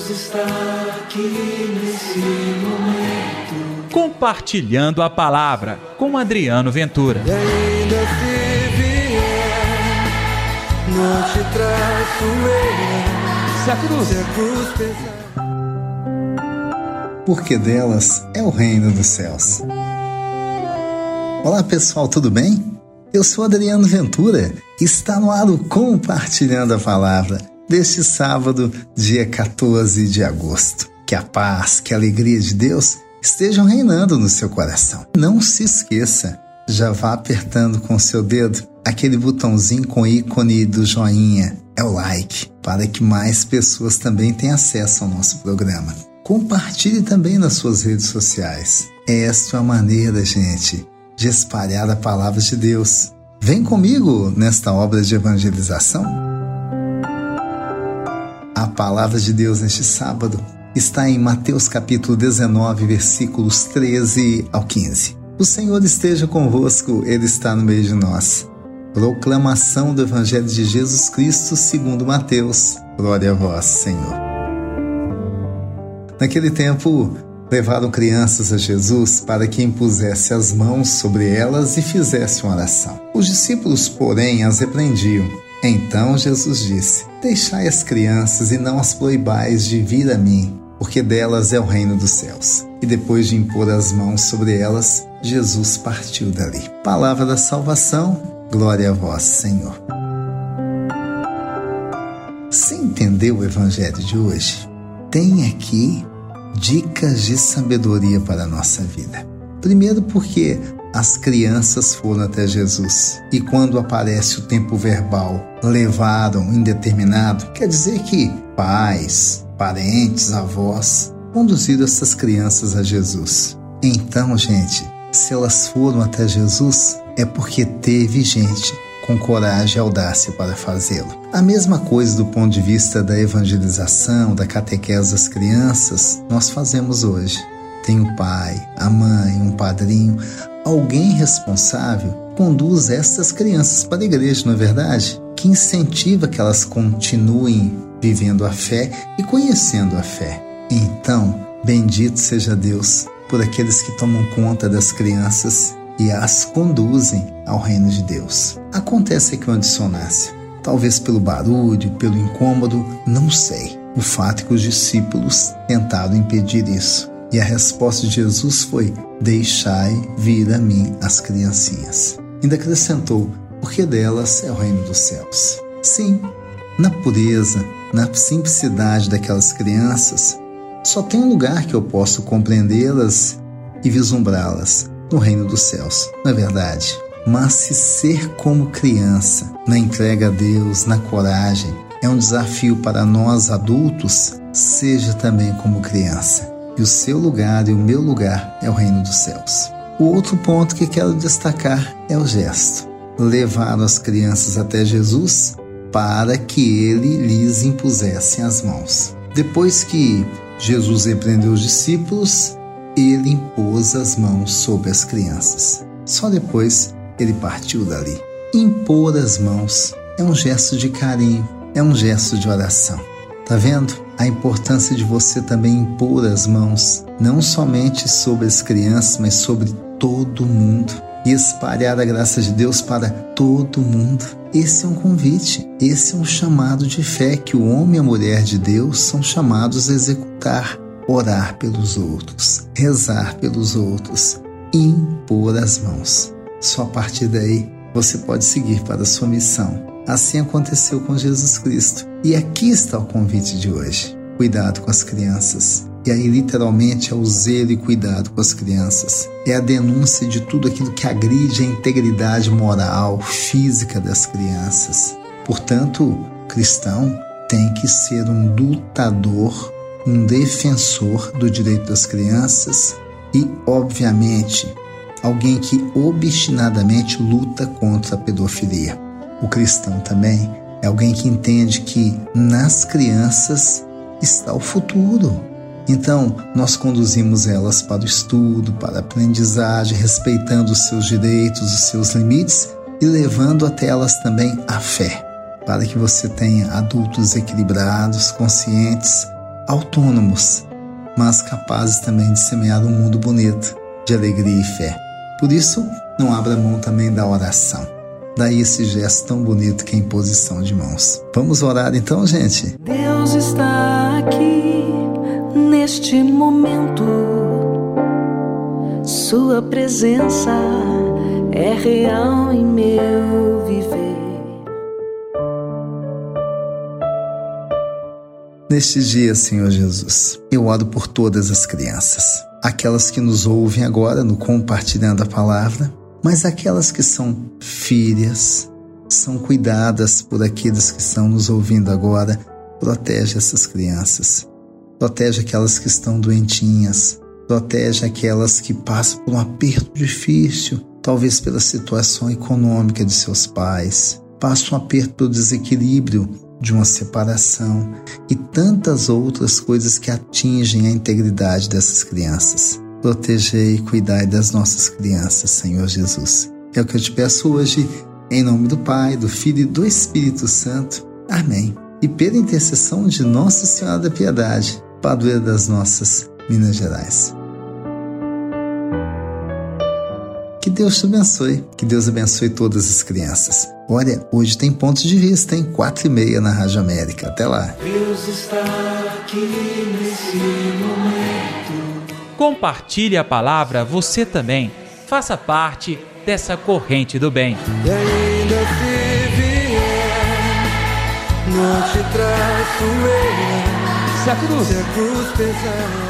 Deus está aqui nesse momento. Compartilhando a palavra com Adriano Ventura. E ainda se vier, não te traço eu. Se a cruz, Se a cruz pesar. porque delas é o reino dos céus. Olá pessoal, tudo bem? Eu sou Adriano Ventura e está no ar o Compartilhando a Palavra deste sábado, dia 14 de agosto. Que a paz, que a alegria de Deus estejam reinando no seu coração. Não se esqueça, já vá apertando com seu dedo aquele botãozinho com ícone do joinha, é o like, para que mais pessoas também tenham acesso ao nosso programa. Compartilhe também nas suas redes sociais. Esta é a maneira, gente, de espalhar a palavra de Deus. Vem comigo nesta obra de evangelização. A palavra de Deus neste sábado está em Mateus capítulo 19, versículos 13 ao 15. O Senhor esteja convosco, Ele está no meio de nós. Proclamação do Evangelho de Jesus Cristo segundo Mateus. Glória a vós, Senhor. Naquele tempo, levaram crianças a Jesus para que impusesse as mãos sobre elas e fizesse uma oração. Os discípulos, porém, as repreendiam. Então Jesus disse: Deixai as crianças e não as proibais de vir a mim, porque delas é o reino dos céus. E depois de impor as mãos sobre elas, Jesus partiu dali. Palavra da salvação, glória a vós, Senhor. Você entendeu o evangelho de hoje? Tem aqui dicas de sabedoria para a nossa vida. Primeiro, porque as crianças foram até Jesus e quando aparece o tempo verbal levaram indeterminado, quer dizer que pais, parentes, avós conduziram essas crianças a Jesus. Então, gente, se elas foram até Jesus, é porque teve gente com coragem e audácia para fazê-lo. A mesma coisa do ponto de vista da evangelização, da catequese das crianças, nós fazemos hoje. Tem o pai, a mãe, um padrinho, alguém responsável conduz essas crianças para a igreja, não é verdade? Que incentiva que elas continuem vivendo a fé e conhecendo a fé. Então, bendito seja Deus por aqueles que tomam conta das crianças e as conduzem ao reino de Deus. Acontece aqui uma dissonância, talvez pelo barulho, pelo incômodo, não sei. O fato é que os discípulos tentaram impedir isso. E a resposta de Jesus foi: Deixai vir a mim as criancinhas. Ainda acrescentou: Porque delas é o reino dos céus. Sim, na pureza, na simplicidade daquelas crianças, só tem um lugar que eu posso compreendê-las e vislumbrá-las no reino dos céus, não é verdade? Mas se ser como criança, na entrega a Deus, na coragem, é um desafio para nós adultos, seja também como criança. E o seu lugar e o meu lugar é o reino dos céus. O outro ponto que quero destacar é o gesto. Levaram as crianças até Jesus para que ele lhes impusesse as mãos. Depois que Jesus repreendeu os discípulos, ele impôs as mãos sobre as crianças. Só depois ele partiu dali. Impor as mãos é um gesto de carinho, é um gesto de oração. Tá vendo a importância de você também impor as mãos, não somente sobre as crianças, mas sobre todo mundo e espalhar a graça de Deus para todo mundo. Esse é um convite, esse é um chamado de fé que o homem e a mulher de Deus são chamados a executar orar pelos outros, rezar pelos outros, impor as mãos. Só a partir daí você pode seguir para a sua missão. Assim aconteceu com Jesus Cristo. E aqui está o convite de hoje. Cuidado com as crianças. E aí, literalmente, é o zelo e cuidado com as crianças. É a denúncia de tudo aquilo que agride a integridade moral, física das crianças. Portanto, o cristão tem que ser um lutador um defensor do direito das crianças e, obviamente, alguém que obstinadamente luta contra a pedofilia. O cristão também é alguém que entende que nas crianças está o futuro. Então, nós conduzimos elas para o estudo, para a aprendizagem, respeitando os seus direitos, os seus limites e levando até elas também a fé, para que você tenha adultos equilibrados, conscientes, autônomos, mas capazes também de semear um mundo bonito, de alegria e fé. Por isso, não abra mão também da oração. Daí esse gesto tão bonito que é a imposição de mãos. Vamos orar então, gente? Deus está aqui neste momento. Sua presença é real em meu viver. Neste dia, Senhor Jesus, eu oro por todas as crianças, aquelas que nos ouvem agora no compartilhando a palavra, mas aquelas que são filhas, são cuidadas por aqueles que estão nos ouvindo agora, protege essas crianças. Protege aquelas que estão doentinhas, protege aquelas que passam por um aperto difícil, talvez pela situação econômica de seus pais, passam um aperto pelo desequilíbrio de uma separação e tantas outras coisas que atingem a integridade dessas crianças. Protegei e cuidai das nossas crianças, Senhor Jesus. É o que eu te peço hoje, em nome do Pai, do Filho e do Espírito Santo. Amém. E pela intercessão de Nossa Senhora da Piedade, padroeira das nossas Minas Gerais. Que Deus te abençoe, que Deus abençoe todas as crianças. Olha, hoje tem pontos de vista, em quatro e meia na Rádio América. Até lá. Deus está aqui nesse momento. Compartilhe a palavra você também. Faça parte dessa corrente do bem. E ainda se vier, não te traço eu. Se a cruz Se a cruz pesar.